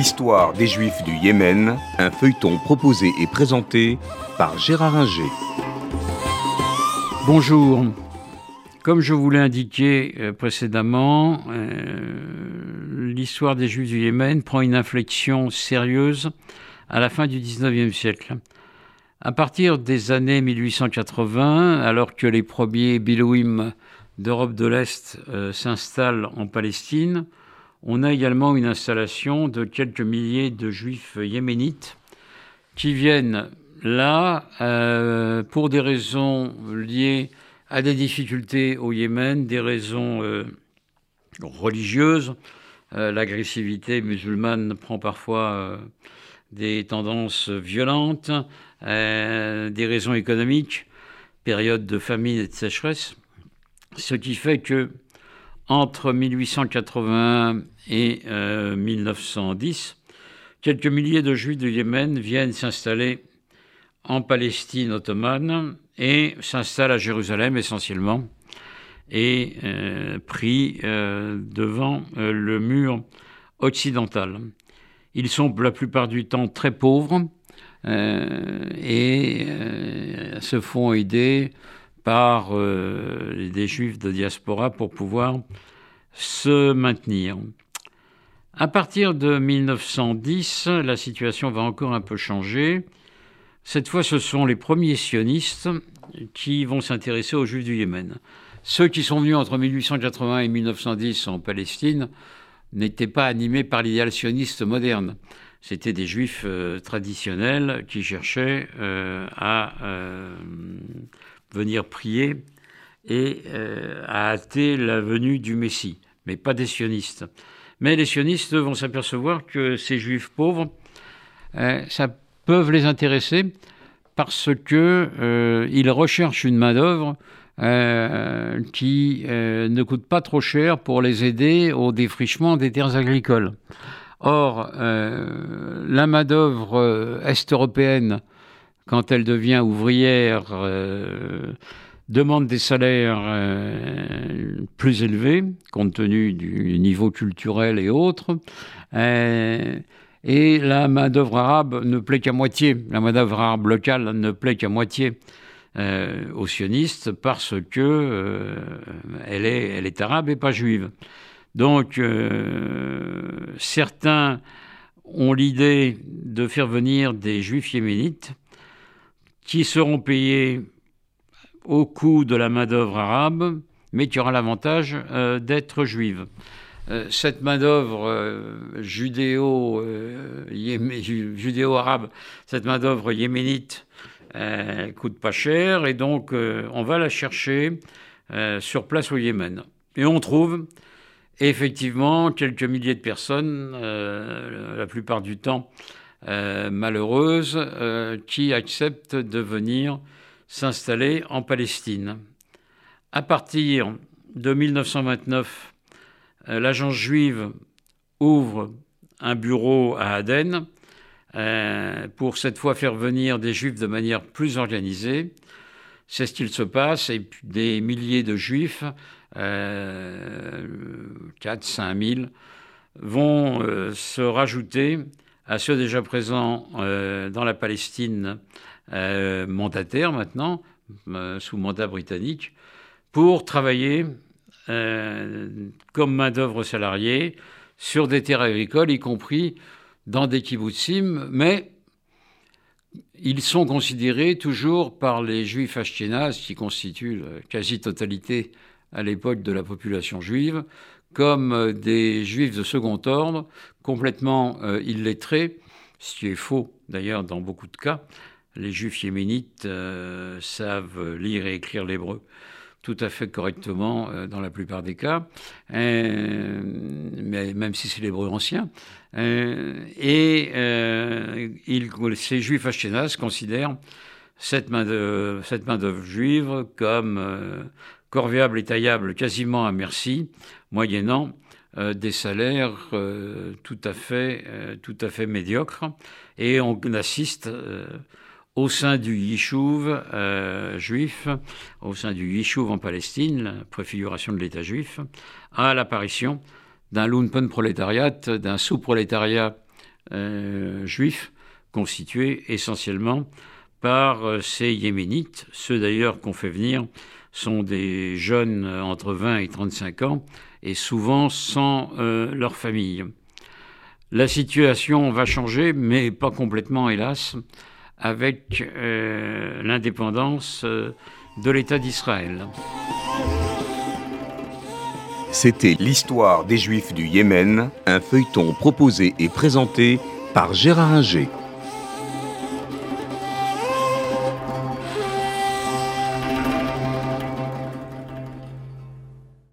L'histoire des Juifs du Yémen, un feuilleton proposé et présenté par Gérard Inger. Bonjour. Comme je vous l'ai indiqué euh, précédemment, euh, l'histoire des Juifs du Yémen prend une inflexion sérieuse à la fin du XIXe siècle. À partir des années 1880, alors que les premiers Bilouim d'Europe de l'Est euh, s'installent en Palestine, on a également une installation de quelques milliers de juifs yéménites qui viennent là euh, pour des raisons liées à des difficultés au Yémen, des raisons euh, religieuses. Euh, l'agressivité musulmane prend parfois des tendances violentes, des raisons économiques, période de famine et de sécheresse, ce qui fait que entre 1881 et 1910, euh, quelques milliers de Juifs du Yémen viennent s'installer en Palestine ottomane et s'installent à Jérusalem essentiellement et euh, pris euh, devant le mur occidental. Ils sont la plupart du temps très pauvres et se font aider par euh, des juifs de diaspora pour pouvoir se maintenir. À partir de 1910, la situation va encore un peu changer. Cette fois, ce sont les premiers sionistes qui vont s'intéresser aux juifs du Yémen. Ceux qui sont venus entre 1880 et 1910 en Palestine n'étaient pas animés par l'idéal sioniste moderne. C'était des juifs euh, traditionnels qui cherchaient euh, à venir prier et euh, à hâter la venue du Messie, mais pas des sionistes. Mais les sionistes vont s'apercevoir que ces juifs pauvres, euh, ça peuvent les intéresser parce que euh, ils recherchent une main-d'œuvre qui ne coûte pas trop cher pour les aider au défrichement des terres agricoles. Or, la main-d'œuvre est-européenne quand elle devient ouvrière, euh, demande des salaires euh, plus élevés, compte tenu du niveau culturel et autres. Euh, et la main-d'œuvre arabe ne plaît qu'à moitié. La main-d'œuvre arabe locale ne plaît qu'à moitié aux sionistes parce que elle, est, elle est arabe et pas juive. Donc, certains ont l'idée de faire venir des juifs yéménites qui seront payés au coût de la main-d'œuvre arabe, mais qui aura l'avantage euh, d'être juive. Euh, cette main-d'œuvre euh, judéo, judéo-arabe, cette main-d'œuvre yéménite, coûte pas cher, et donc on va la chercher sur place au Yémen. Et on trouve effectivement quelques milliers de personnes, la plupart du temps malheureuses euh, qui acceptent de venir s'installer en Palestine. À partir de 1929, euh, l'agence juive ouvre un bureau à Aden pour cette fois faire venir des juifs de manière plus organisée. C'est ce qu'il se passe et des milliers de juifs, 4 5 000, vont se rajouter à ceux déjà présents euh, dans la Palestine euh, mandataire maintenant, euh, sous mandat britannique, pour travailler comme main-d'œuvre salariée sur des terres agricoles, y compris dans des kibbutzim, mais ils sont considérés toujours par les juifs ashkénazes, qui constituent la quasi-totalité à l'époque de la population juive, comme euh, des juifs de second ordre, complètement euh, illettrés, ce qui est faux d'ailleurs dans beaucoup de cas. Les juifs yéménites euh, savent lire et écrire l'hébreu tout à fait correctement dans la plupart des cas, mais même si c'est l'hébreu ancien. et ces juifs ashkénazes considèrent cette main juive comme corvéable et taillable quasiment à merci, moyennant euh, des salaires euh, tout, à fait, euh, tout à fait médiocres. Et on assiste au sein du Yishuv juif, au sein du Yishuv en Palestine, la préfiguration de l'État juif, à l'apparition d'un lumpen prolétariat, d'un sous-prolétariat juifs constitués essentiellement par ces Yéménites. Ceux d'ailleurs qu'on fait venir sont des jeunes entre 20 et 35 ans et souvent sans leur famille. La situation va changer, mais pas complètement, hélas, avec euh, l'indépendance euh, de l'État d'Israël. C'était l'histoire des Juifs du Yémen, un feuilleton proposé et présenté par Gérard Inger.